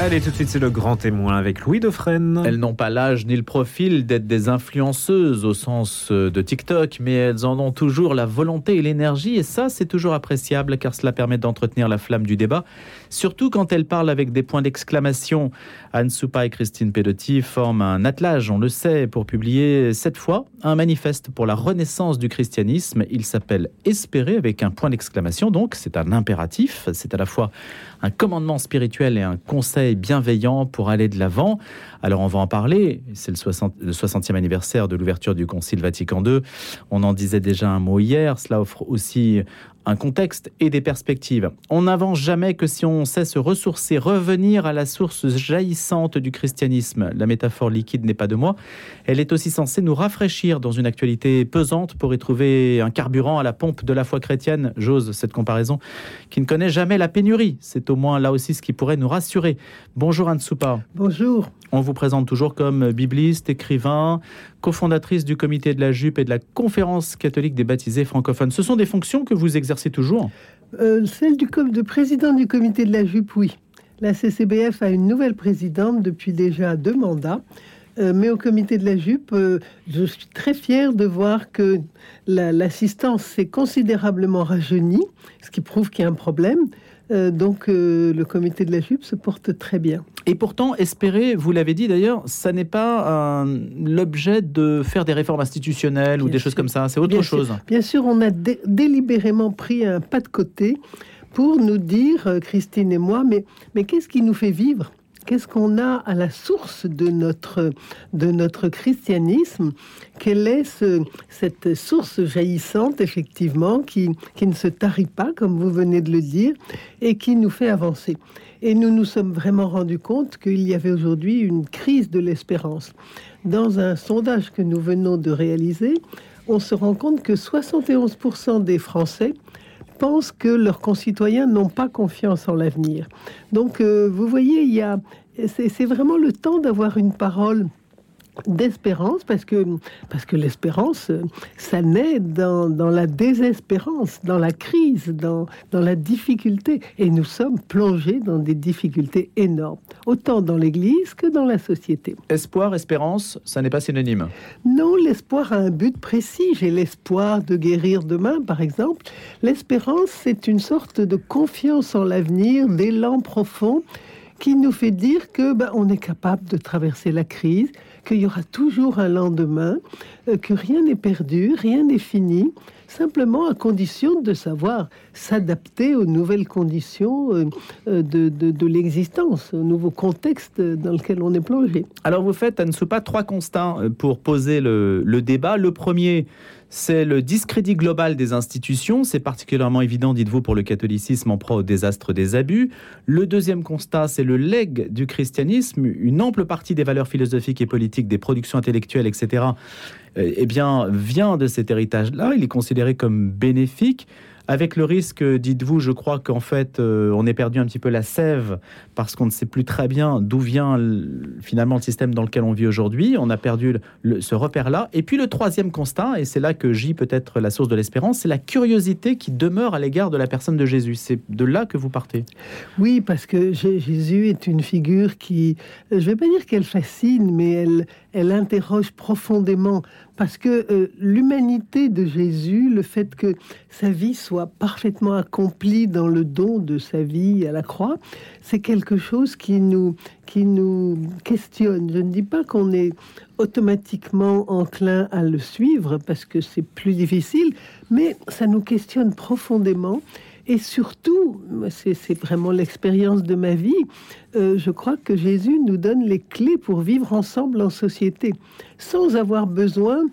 Allez, tout de suite, c'est le grand témoin avec Louis Dauphren. Elles n'ont pas l'âge ni le profil d'être des influenceuses au sens euh, de TikTok, mais elles en ont toujours la volonté et l'énergie, et ça, c'est toujours appréciable car cela permet d'entretenir la flamme du débat, surtout quand elles parlent avec des points d'exclamation. Anne Soupa et Christine Pedotti forment un attelage, on le sait, pour publier cette fois un manifeste pour la renaissance du christianisme. Il s'appelle Espérer avec un point d'exclamation, donc c'est un impératif, c'est à la fois un commandement spirituel et un conseil bienveillant pour aller de l'avant. Alors on va en parler, c'est le, 60, le 60e anniversaire de l'ouverture du Concile Vatican II. On en disait déjà un mot hier, cela offre aussi un contexte et des perspectives. On n'avance jamais que si on sait se ressourcer, revenir à la source jaillissante du christianisme. La métaphore liquide n'est pas de moi. Elle est aussi censée nous rafraîchir dans une actualité pesante pour y trouver un carburant à la pompe de la foi chrétienne. J'ose cette comparaison, qui ne connaît jamais la pénurie. C'est au moins là aussi ce qui pourrait nous rassurer. Bonjour Anne Soupa. Bonjour. On vous présente toujours comme bibliste, écrivain, cofondatrice du comité de la jupe et de la conférence catholique des baptisés francophones. Ce sont des fonctions que vous exercez toujours euh, Celle du de président du comité de la jupe, oui. La CCBF a une nouvelle présidente depuis déjà deux mandats. Euh, mais au comité de la jupe, euh, je suis très fière de voir que l'assistance s'est considérablement rajeunie, ce qui prouve qu'il y a un problème. Euh, donc euh, le comité de la jupe se porte très bien. Et pourtant, espérer, vous l'avez dit d'ailleurs, ça n'est pas l'objet de faire des réformes institutionnelles ou des choses comme ça, c'est autre chose. Bien sûr, on a délibérément pris un pas de côté pour nous dire, euh, Christine et moi, mais, mais qu'est-ce qui nous fait vivre? Qu'est-ce qu'on a à la source de notre, de notre christianisme? Quelle est cette source jaillissante, effectivement, qui, qui ne se tarit pas, comme vous venez de le dire, et qui nous fait avancer? Et nous nous sommes vraiment rendus compte qu'il y avait aujourd'hui une crise de l'espérance. Dans un sondage que nous venons de réaliser, on se rend compte que 71% des Français pensent que leurs concitoyens n'ont pas confiance en l'avenir. Donc, euh, vous voyez, il y a, c'est vraiment le temps d'avoir une parole d'espérance parce que parce que l'espérance ça naît dans, dans, la désespérance dans la crise dans, dans la difficulté. Et nous sommes plongés dans des difficultés énormes autant dans l'église que dans la société. Espoir espérance ça n'est pas synonyme. Non l'espoir a un but précis. J'ai l'espoir de guérir demain par exemple. L'espérance c'est une sorte de confiance en l'avenir d'élan profond qui nous fait dire que ben, on est capable de traverser la crise qu'il y aura toujours un lendemain, euh, que rien n'est perdu, rien n'est fini, simplement à condition de savoir s'adapter aux nouvelles conditions euh, euh, de, de, l'existence, au nouveau contexte dans lequel on est plongé. Alors vous faites, Anne Soupa, trois constats pour poser le, le débat. Le premier, c'est le discrédit global des institutions. C'est particulièrement évident, dites-vous, pour le catholicisme en proie au désastre des abus. Le deuxième constat, c'est le legs du christianisme. Une ample partie des valeurs philosophiques et politiques, des productions intellectuelles, etc., euh, eh bien, vient de cet héritage-là. Il est considéré comme bénéfique avec le risque, dites-vous, je crois qu'en fait, euh, on est perdu un petit peu la sève parce qu'on ne sait plus très bien d'où vient finalement le système dans lequel on vit aujourd'hui. On a perdu ce repère-là. Et puis le troisième constat, et c'est là que j'y peut-être la source de l'espérance, c'est la curiosité qui demeure à l'égard de la personne de Jésus. C'est de là que vous partez. Oui, parce que Jésus est une figure qui, je ne vais pas dire qu'elle fascine, mais elle, elle interroge profondément parce que euh, l'humanité de Jésus, le fait que sa vie soit parfaitement accomplie dans le don de sa vie à la croix, c'est quelque chose qui nous, qui nous questionne. Je ne dis pas qu'on est automatiquement enclin à le suivre parce que c'est plus difficile, mais ça nous questionne profondément et surtout, c'est vraiment l'expérience de ma vie, euh, je crois que Jésus nous donne les clés pour vivre ensemble en société, sans avoir besoin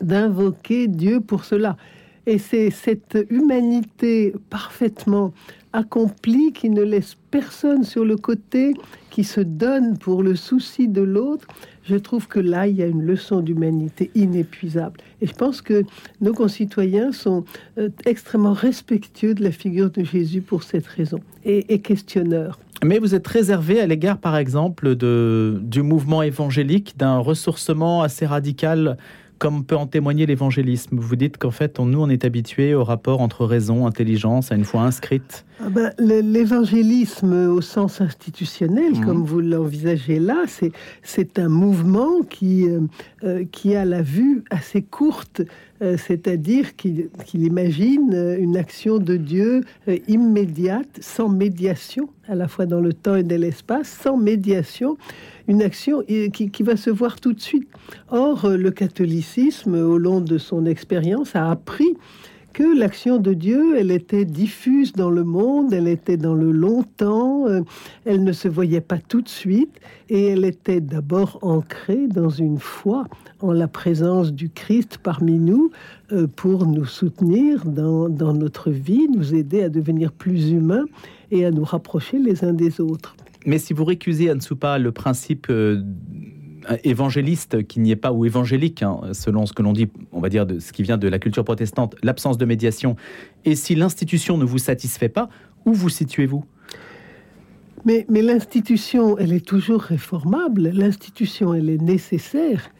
d'invoquer Dieu pour cela. Et c'est cette humanité parfaitement accomplie qui ne laisse personne sur le côté, qui se donne pour le souci de l'autre, je trouve que là, il y a une leçon d'humanité inépuisable. Et je pense que nos concitoyens sont euh, extrêmement respectueux de la figure de Jésus pour cette raison et, et questionneurs. Mais vous êtes réservé à l'égard, par exemple, de, du mouvement évangélique, d'un ressourcement assez radical comme peut en témoigner l'évangélisme. Vous dites qu'en fait, nous, on est habitué au rapport entre raison, intelligence, à une foi inscrite. Ah ben, l'évangélisme au sens institutionnel, mmh. comme vous l'envisagez là, c'est un mouvement qui, euh, euh, qui a la vue assez courte, euh, c'est-à-dire qu'il imagine une action de Dieu immédiate, sans médiation, à la fois dans le temps et dans l'espace, sans médiation, une action qui, va se voir tout de suite. Or, le catholicisme, au long de son expérience, a appris que l'action de Dieu, elle était diffuse dans le monde, elle était dans le longtemps, euh, elle ne se voyait pas tout de suite, et elle était d'abord ancrée dans une foi en la présence du Christ parmi nous euh, pour nous soutenir dans, dans notre vie, nous aider à devenir plus humains et à nous rapprocher les uns des autres. Mais si vous récusez, Ansupa, le principe euh, évangéliste qui n'y est pas, ou évangélique, hein, selon ce que l'on dit, on va dire, de ce qui vient de la culture protestante, l'absence de médiation, et si l'institution ne vous satisfait pas, où vous situez-vous? Mais, l'institution, elle est toujours réformable, l'institution, elle est nécessaire.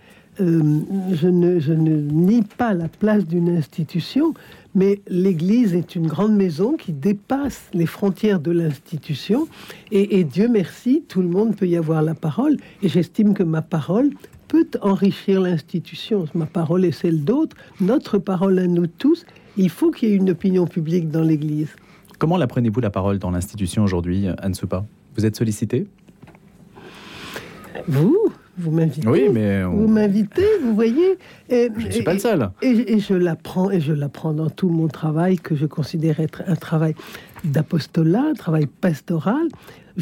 Euh, je ne nie pas la place d'une institution, mais l'Église est une grande maison qui dépasse les frontières de l'institution. Et, Dieu merci, tout le monde peut y avoir la parole. Et j'estime que ma parole peut enrichir l'institution. Ma parole est celle d'autres, notre parole à nous tous. Il faut qu'il y ait une opinion publique dans l'Église. Comment la prenez-vous la parole dans l'institution aujourd'hui, Anne Soupa? Vous êtes sollicité Vous? Vous m'invitez. Oui, mais vous m'invitez, vous voyez. Et, je ne suis pas le seul. Et, je l'apprends, et je l'apprends dans tout mon travail que je considère être un travail d'apostolat, un travail pastoral.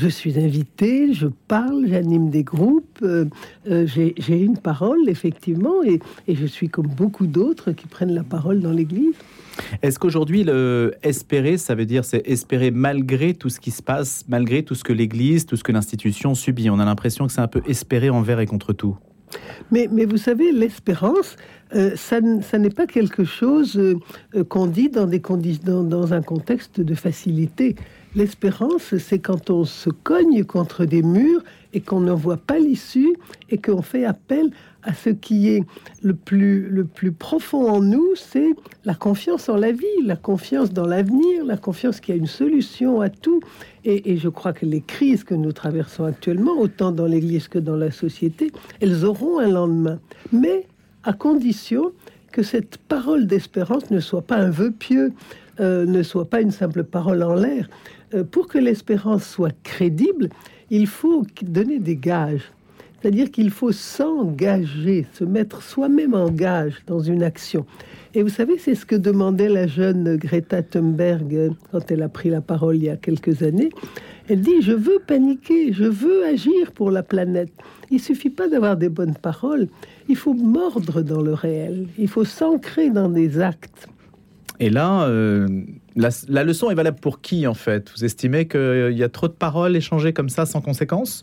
Je suis invité, je parle, j'anime des groupes, euh, euh, j'ai une parole, effectivement, et, et je suis comme beaucoup d'autres qui prennent la parole dans l'Église. Est-ce qu'aujourd'hui, le espérer, ça veut dire c'est espérer malgré tout ce qui se passe, malgré tout ce que l'Église, tout ce que l'institution subit? On a l'impression que c'est un peu espérer envers et contre tout. Mais, mais vous savez, l'espérance, euh, ça, n'est pas quelque chose euh, qu'on dit dans, des dans, dans un contexte de facilité. L'espérance, c'est quand on se cogne contre des murs et qu'on ne voit pas l'issue et qu'on fait appel à ce qui est le plus, le plus profond en nous, c'est la confiance en la vie, la confiance dans l'avenir, la confiance qu'il y a une solution à tout. Et, je crois que les crises que nous traversons actuellement, autant dans l'Église que dans la société, elles auront un lendemain. Mais à condition que cette parole d'espérance ne soit pas un vœu pieux, euh, ne soit pas une simple parole en l'air. Euh, pour que l'espérance soit crédible, il faut donner des gages. C'est-à-dire qu'il faut s'engager, se mettre soi-même en gage dans une action. Et vous savez, c'est ce que demandait la jeune Greta Thunberg quand elle a pris la parole il y a quelques années. Elle dit, je veux paniquer, je veux agir pour la planète. Il suffit pas d'avoir des bonnes paroles, il faut mordre dans le réel, il faut s'ancrer dans des actes. Et là, euh, la, la, leçon est valable pour qui en fait? Vous estimez qu'il y a trop de paroles échangées comme ça sans conséquence?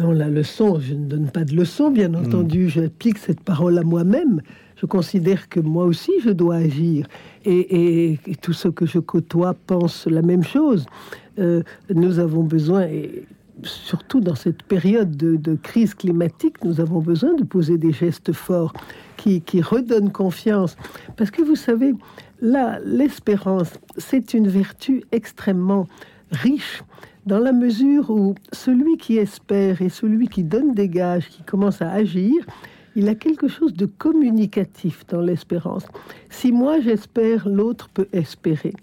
Non, la leçon, je ne donne pas de leçon, bien hmm. entendu, j'applique cette parole à moi-même. Je considère que moi aussi, je dois agir. Et, tous ceux que je côtoie pensent la même chose. Euh, nous avons besoin, et surtout dans cette période de, crise climatique, nous avons besoin de poser des gestes forts qui, qui redonnent confiance. Parce que vous savez, là, l'espérance, c'est une vertu extrêmement riche dans la mesure où celui qui espère et celui qui donne des gages, qui commence à agir, il a quelque chose de communicatif dans l'espérance. Si moi j'espère, l'autre peut espérer,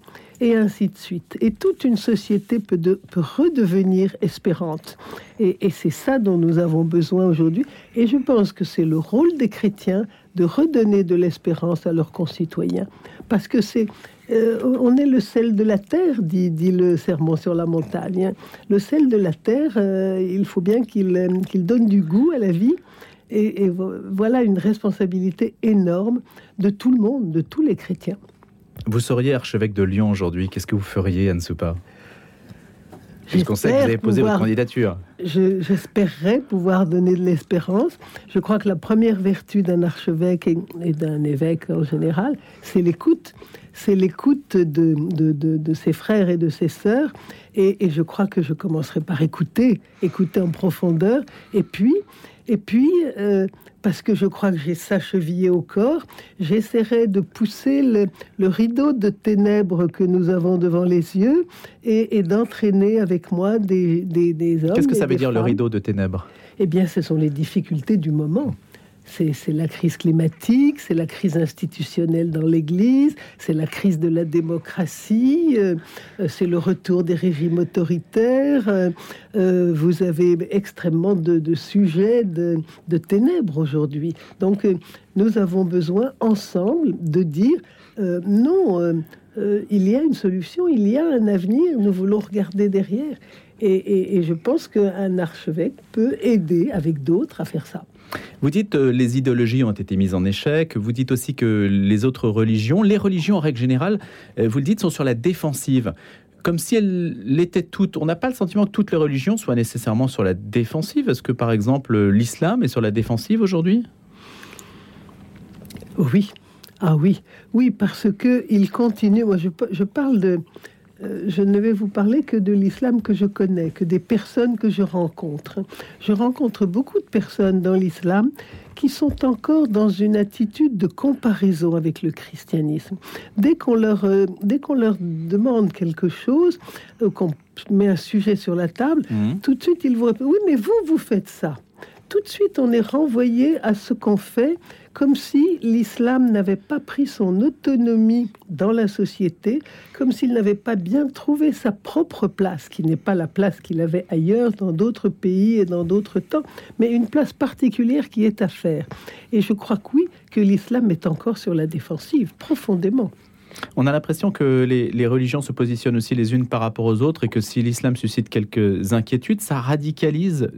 et ainsi de suite. Et toute une société peut, redevenir espérante. Et, et c'est ça dont nous avons besoin aujourd'hui. Et je pense que c'est le rôle des chrétiens de redonner de l'espérance à leurs concitoyens. Parce que c'est euh, on est le sel de la terre, dit, le sermon sur la montagne. Le sel de la terre, euh, il faut bien euh, qu'il donne du goût à la vie. Et, voilà une responsabilité énorme de tout le monde, de tous les chrétiens. Vous seriez archevêque de Lyon aujourd'hui. Qu'est-ce que vous feriez, Anne Soupa Puisqu'on sait que vous avez posé votre candidature. j'espérerais pouvoir donner de l'espérance. Je crois que la première vertu d'un archevêque et, d'un évêque en général, c'est l'écoute. C'est l'écoute de, de, ses frères et de ses sœurs. Et, et, je crois que je commencerai par écouter, écouter en profondeur. Et puis, et puis, euh, parce que je crois que j'ai ça chevillé au corps, j'essaierai de pousser le, rideau de ténèbres que nous avons devant les yeux et, d'entraîner avec moi des, des, des hommes. Qu'est-ce que ça veut dire le rideau de ténèbres? Eh bien, ce sont les difficultés du moment. C'est la crise climatique, c'est la crise institutionnelle dans l'Église, c'est la crise de la démocratie, euh, euh, c'est le retour des régimes autoritaires. Euh, vous avez extrêmement de, sujets de, ténèbres aujourd'hui. Donc nous avons besoin ensemble de dire non, il y a une solution, il y a un avenir, nous voulons regarder derrière. et je pense qu'un archevêque peut aider avec d'autres à faire ça. Vous dites euh, les idéologies ont été mises en échec. Vous dites aussi que les autres religions, les religions en règle générale, euh, vous le dites, sont sur la défensive. Comme si elles l'étaient toutes. On n'a pas le sentiment que toutes les religions soient nécessairement sur la défensive. Est-ce que, par exemple, l'islam est sur la défensive aujourd'hui? Oui. Ah oui. Oui, parce que il continue. Moi, je, parle de je ne vais vous parler que de l'islam que je connais, que des personnes que je rencontre. Je rencontre beaucoup de personnes dans l'islam qui sont encore dans une attitude de comparaison avec le christianisme. Dès qu'on leur, euh, dès qu'on leur demande quelque chose, euh, qu'on met un sujet sur la table, mmh. tout de suite ils vont oui, mais vous, vous faites ça tout de suite, on est renvoyé à ce qu'on fait, comme si l'islam n'avait pas pris son autonomie dans la société, comme s'il n'avait pas bien trouvé sa propre place, qui n'est pas la place qu'il avait ailleurs, dans d'autres pays et dans d'autres temps, mais une place particulière qui est à faire. Et je crois que oui, que l'islam est encore sur la défensive, profondément. On a l'impression que les, les, religions se positionnent aussi les unes par rapport aux autres et que si l'islam suscite quelques inquiétudes, ça radicalise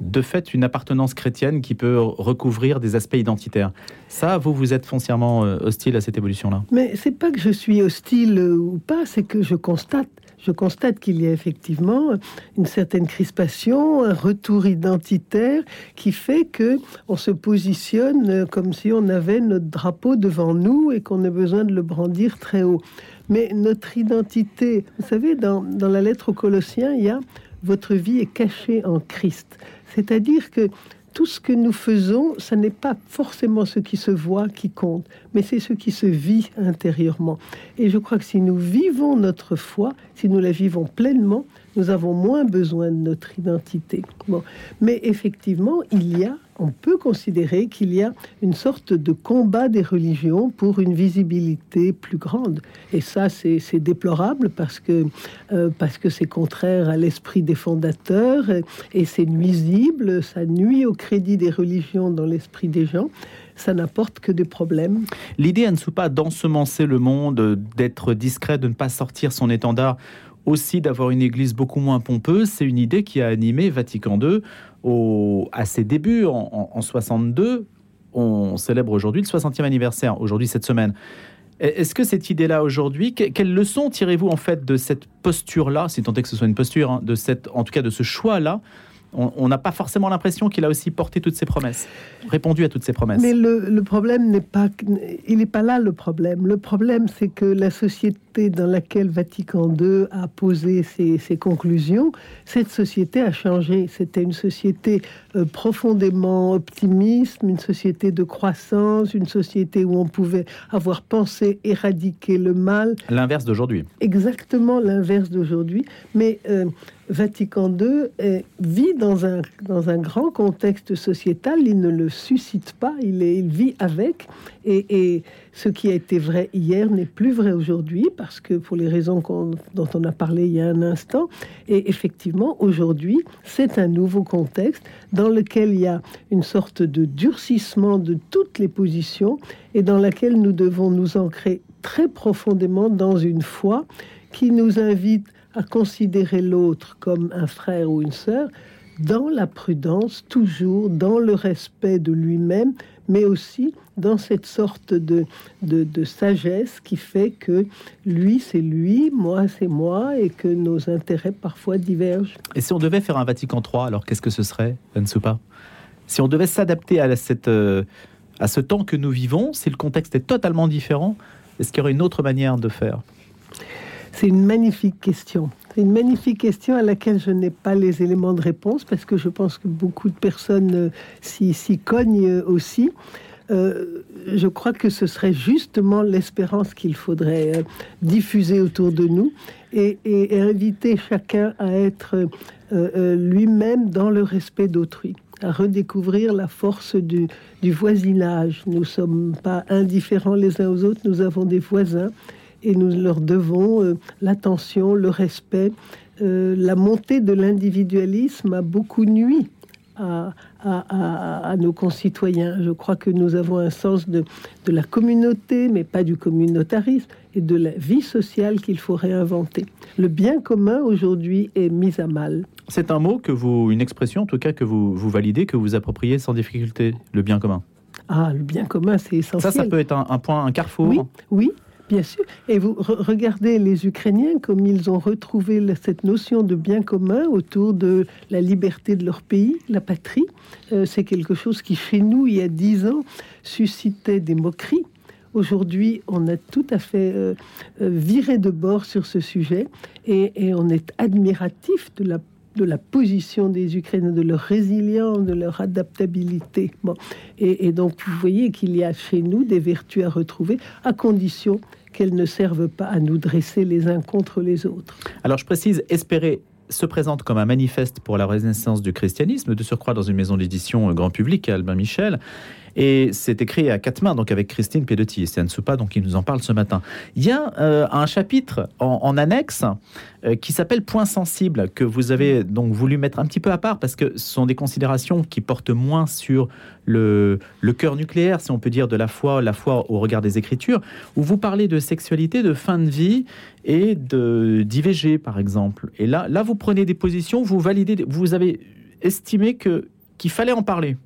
de fait une appartenance chrétienne qui peut recouvrir des aspects identitaires. Ça, vous, vous êtes foncièrement euh, hostile à cette évolution-là Mais c'est pas que je suis hostile euh, ou pas, c'est que je constate. Je constate qu'il y a effectivement une certaine crispation, un retour identitaire qui fait que on se positionne euh, comme si on avait notre drapeau devant nous et qu'on a besoin de le brandir très haut. Mais notre identité, vous savez, dans, dans la lettre aux Colossiens, il y a votre vie est cachée en Christ. C'est-à-dire que tout ce que nous faisons, ce n'est pas forcément ce qui se voit qui compte, mais c'est ce qui se vit intérieurement. Et je crois que si nous vivons notre foi, si nous la vivons pleinement, nous avons moins besoin de notre identité. Bon. Mais effectivement, il y a on peut considérer qu'il y a une sorte de combat des religions pour une visibilité plus grande. Et ça, c'est déplorable parce que euh, parce que c'est contraire à l'esprit des fondateurs et, c'est nuisible. Ça nuit au crédit des religions dans l'esprit des gens ça n'apporte que des problèmes. L'idée, à ne pas d'ensemencer le monde, d'être discret, de ne pas sortir son étendard, aussi d'avoir une église beaucoup moins pompeuse, c'est une idée qui a animé Vatican II à ses débuts en, 62, on célèbre aujourd'hui le 60e anniversaire, aujourd'hui cette semaine. Est-ce que cette idée-là aujourd'hui, quelle leçon tirez-vous en fait de cette posture-là, si tant est que ce soit une posture, hein, de cette, en tout cas de ce choix-là? On n'a pas forcément l'impression qu'il a aussi porté toutes ses promesses, répondu à toutes ses promesses. Mais le, problème n'est pas, il n'est pas là le problème. Le problème, c'est que la société dans laquelle Vatican II a posé ses, conclusions, cette société a changé. C'était une société euh, profondément optimiste, une société de croissance, une société où on pouvait avoir pensé éradiquer le mal. L'inverse d'aujourd'hui. Exactement l'inverse d'aujourd'hui. Mais euh, Vatican II vit dans un, dans un grand contexte sociétal, il ne le suscite pas, il, est, il vit avec, et, ce qui a été vrai hier n'est plus vrai aujourd'hui, parce que pour les raisons dont on a parlé il y a un instant, et effectivement, aujourd'hui, c'est un nouveau contexte dans lequel il y a une sorte de durcissement de toutes les positions, et dans laquelle nous devons nous ancrer très profondément dans une foi qui nous invite à considérer l'autre comme un frère ou une sœur dans la prudence, toujours dans le respect de lui-même, mais aussi dans cette sorte de, de, sagesse qui fait que lui c'est lui, moi c'est moi, et que nos intérêts parfois divergent. Et si on devait faire un Vatican III, alors qu'est-ce que ce serait, Ansoupa Si on devait s'adapter à, cette, euh, à ce temps que nous vivons, si le contexte est totalement différent, est-ce qu'il y aurait une autre manière de faire? C'est une magnifique question. C'est une magnifique question à laquelle je n'ai pas les éléments de réponse parce que je pense que beaucoup de personnes euh, s'y cognent euh, aussi. Euh, je crois que ce serait justement l'espérance qu'il faudrait diffuser autour de nous et, inviter chacun à être lui-même dans le respect d'autrui à redécouvrir la force du, du voisinage. Nous ne sommes pas indifférents les uns aux autres, nous avons des voisins et nous leur devons euh, l'attention, le respect. Euh, la montée de l'individualisme a beaucoup nuit à, à, nos concitoyens. Je crois que nous avons un sens de, de, la communauté, mais pas du communautarisme, et de la vie sociale qu'il faut réinventer. Le bien commun aujourd'hui est mis à mal. C'est un mot que vous, une expression en tout cas que vous, vous validez, que vous appropriez sans difficulté, le bien commun. Ah, le bien commun, c'est essentiel. Ça, ça peut être un, un point, un carrefour. Oui, oui, Bien sûr. Et vous regardez les Ukrainiens comme ils ont retrouvé cette notion de bien commun autour de la liberté de leur pays, la patrie. Euh, c'est quelque chose qui, chez nous, il y a dix ans, suscitait des moqueries. Aujourd'hui, on a tout à fait euh, euh, viré de bord sur ce sujet et, on est admiratif de la position des Ukrainiens, de leur résilience, de leur adaptabilité. Bon. Et donc, vous voyez qu'il y a chez nous des vertus à retrouver, à condition qu'elles ne servent pas à nous dresser les uns contre les autres. Alors je précise, espérer se présente comme un manifeste pour la renaissance du christianisme, de surcroît dans une maison d'édition grand public, Albin Michel. Et c'est écrit à quatre mains, donc avec Christine Piedotti. Et Anne Soupa donc, qui nous en parle ce matin. Il y a euh, un chapitre en, annexe euh, qui s'appelle Point sensible, que vous avez donc voulu mettre un petit peu à part, parce que ce sont des considérations qui portent moins sur le, cœur nucléaire, si on peut dire, de la foi, la foi au regard des Écritures, où vous parlez de sexualité, de fin de vie et d'IVG, par exemple. Et là, là, vous prenez des positions, vous validez, vous avez estimé que qu'il fallait en parler.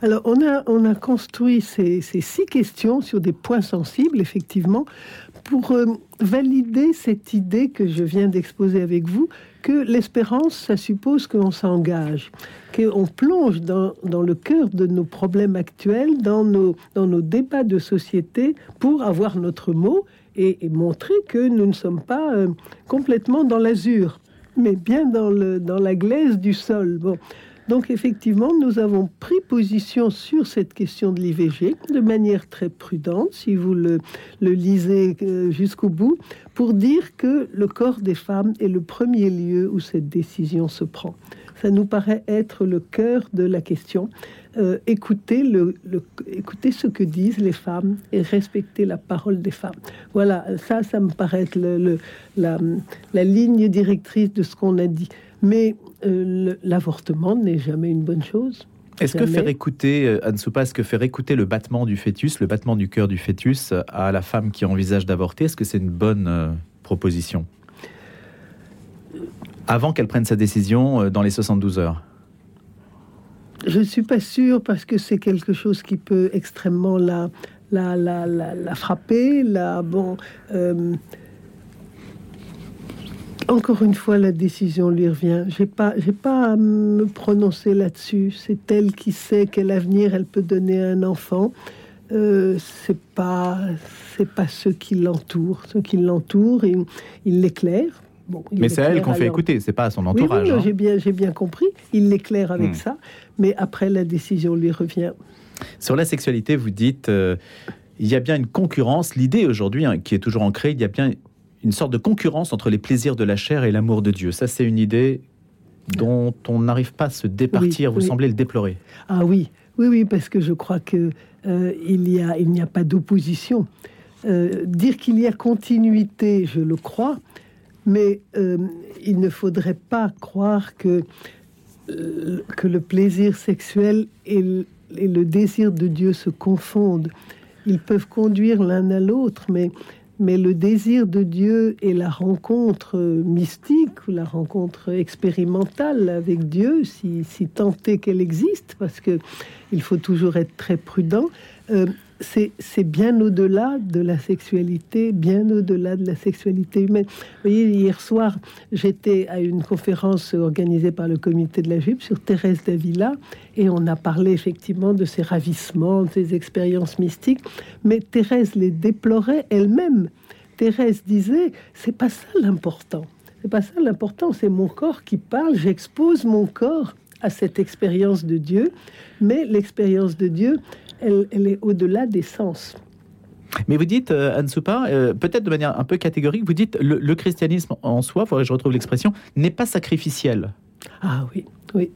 Alors, on a, on a construit ces, six questions sur des points sensibles, effectivement, pour euh, valider cette idée que je viens d'exposer avec vous, que l'espérance, ça suppose qu'on s'engage, qu'on plonge dans, le cœur de nos problèmes actuels, dans nos, dans nos débats de société, pour avoir notre mot et, montrer que nous ne sommes pas euh, complètement dans l'azur, mais bien dans, le, dans la glaise du sol. Bon. Donc effectivement, nous avons pris position sur cette question de l'IVG de manière très prudente, si vous le, lisez euh, jusqu'au bout, pour dire que le corps des femmes est le premier lieu où cette décision se prend. Ça nous paraît être le cœur de la question. Euh, ce que disent les femmes et respecter la parole des femmes. Voilà, ça, ça me paraît être le, la, la ligne directrice de ce qu'on a dit. Mais euh, l'avortement n'est jamais une bonne chose. Est-ce que faire écouter, euh, Anne Soupa, est-ce que faire écouter le battement du fœtus, le battement du cœur du fœtus à la femme qui envisage d'avorter, est-ce que c'est une bonne euh, proposition? Avant qu'elle prenne sa décision dans les 72 heures Je ne suis pas sûre parce que c'est quelque chose qui peut extrêmement la, la, la, la, frapper. La, bon, encore une fois, la décision lui revient. J'ai pas, j'ai pas à me prononcer là-dessus. C'est elle qui sait quel avenir elle peut donner à un enfant. Euh, c'est pas, c'est pas ceux qui l'entourent. Ceux qui l'entourent, ils, il l'éclairent. Bon, mais c'est elle qu'on fait écouter, c'est pas à son entourage. Oui, hein. j'ai bien, j'ai bien compris. Il l'éclaire avec hmm. ça, mais après la décision lui revient. Sur la sexualité, vous dites, euh, il y a bien une concurrence. L'idée aujourd'hui, hein, qui est toujours ancrée, il y a bien une sorte de concurrence entre les plaisirs de la chair et l'amour de Dieu. Ça, c'est une idée dont on n'arrive pas à se départir. Vous semblez le déplorer. Ah oui, oui, oui, parce que je crois que euh, il y a, il n'y a pas d'opposition. Euh, dire qu'il y a continuité, je le crois, mais euh, il ne faudrait pas croire que que le plaisir sexuel et le désir de Dieu se confondent. Ils peuvent conduire l'un à l'autre, mais mais le désir de Dieu et la rencontre mystique ou la rencontre expérimentale avec Dieu, si, si tant est qu'elle existe, parce que il faut toujours être très prudent, euh, c'est bien au-delà de la sexualité, bien au-delà de la sexualité humaine. Vous voyez, hier soir, j'étais à une conférence organisée par le comité de la Jupe sur Thérèse d'Avila, et on a parlé effectivement de ses ravissements, de ses expériences mystiques, mais Thérèse les déplorait elle-même. Thérèse disait, c'est pas ça l'important. C'est pas ça l'important, c'est mon corps qui parle, j'expose mon corps à cette expérience de Dieu, mais l'expérience de Dieu, elle, est au-delà des sens. Mais vous dites, euh, Anne Soupa, euh, peut-être de manière un peu catégorique, vous dites le, le christianisme en soi, faudrait que je retrouve l'expression, n'est pas sacrificiel. Ah oui, oui.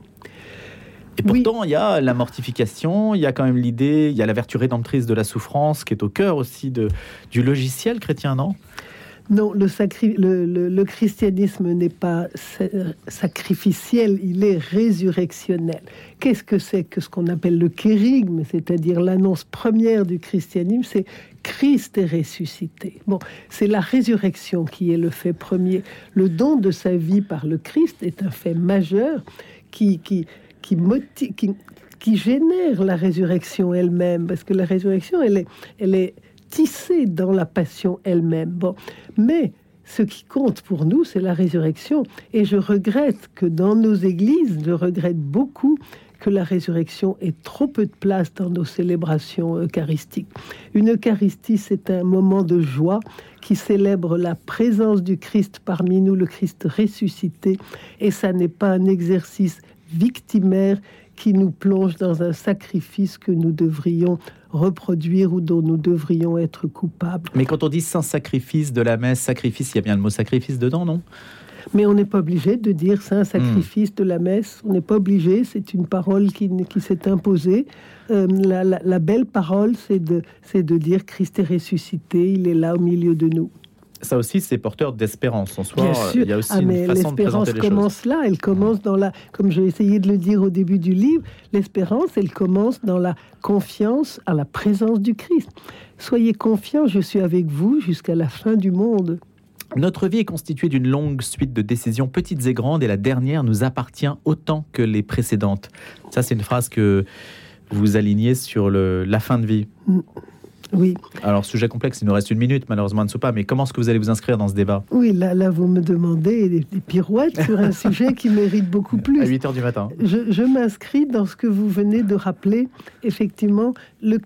Et pourtant, il y a la mortification, il y a quand même l'idée, il y a la vertu rédemptrice de la souffrance qui est au cœur aussi de, du logiciel chrétien, non? Non, le, christianisme n'est pas sacrificiel, il est résurrectionnel. Qu'est-ce que c'est que ce qu'on appelle le kérigme, c'est-à-dire l'annonce première du christianisme C'est Christ est ressuscité. Bon, c'est la résurrection qui est le fait premier. Le don de sa vie par le Christ est un fait majeur qui, qui, qui, qui, qui génère la résurrection elle-même, parce que la résurrection, elle est, elle est tissée dans la passion elle-même. Bon, mais ce qui compte pour nous, c'est la résurrection. Et je regrette que dans nos églises, je regrette beaucoup que la résurrection ait trop peu de place dans nos célébrations eucharistiques. Une Eucharistie, c'est un moment de joie qui célèbre la présence du Christ parmi nous, le Christ ressuscité, et ça n'est pas un exercice victimaire qui nous plonge dans un sacrifice que nous devrions reproduire ou dont nous devrions être coupables. Mais quand on dit saint sacrifice de la messe, sacrifice, il y a bien le mot sacrifice dedans, non? Mais on n'est pas obligé de dire saint sacrifice de la messe. On n'est pas obligé. C'est une parole qui, qui s'est imposée. Euh, la, la, belle parole, c'est de, c'est de dire Christ est ressuscité. Il est là au milieu de nous ça aussi, c'est porteur d'espérance en soi. Il y a aussi ah, une façon de L'espérance commence là. Elle commence dans la, comme j'ai essayé de le dire au début du livre, l'espérance, elle commence dans la confiance à la présence du Christ. Soyez confiants, je suis avec vous jusqu'à la fin du monde. Notre vie est constituée d'une longue suite de décisions petites et grandes, et la dernière nous appartient autant que les précédentes. Ça, c'est une phrase que vous alignez sur le, la fin de vie. Mm. Oui. Alors, sujet complexe, il nous reste une minute, malheureusement, ne pas, mais comment est-ce que vous allez vous inscrire dans ce débat Oui, là, là, vous me demandez des, pirouettes sur un sujet qui mérite beaucoup plus. À 8 heures du matin. Je, m'inscris dans ce que vous venez de rappeler. Effectivement, le,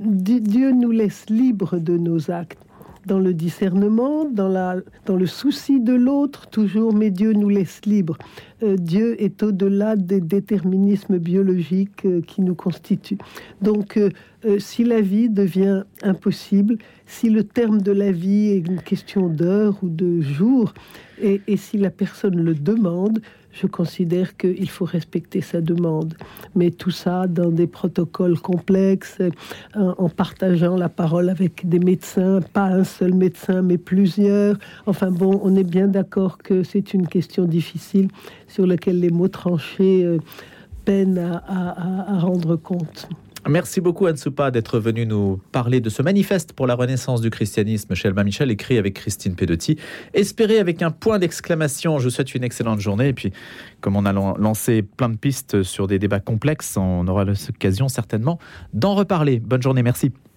Dieu nous laisse libres de nos actes dans le discernement, dans, la, dans le souci de l'autre, toujours, mais Dieu nous laisse libres. Euh, Dieu est au-delà des déterminismes biologiques euh, qui nous constituent. Donc, euh, si la vie devient impossible, si le terme de la vie est une question d'heure ou de jour, et, et si la personne le demande, je considère qu'il faut respecter sa demande. Mais tout ça dans des protocoles complexes, en partageant la parole avec des médecins, pas un seul médecin, mais plusieurs. Enfin bon, on est bien d'accord que c'est une question difficile sur laquelle les mots tranchés euh, peinent à rendre compte. Merci beaucoup Anne Soupa d'être venue nous parler de ce manifeste pour la renaissance du christianisme chez Alba Michel, écrit avec Christine Pedotti. Espérez avec un point d'exclamation. Je vous souhaite une excellente journée. Et puis, comme on a lancé plein de pistes sur des débats complexes, on aura l'occasion certainement d'en reparler. Bonne journée, merci.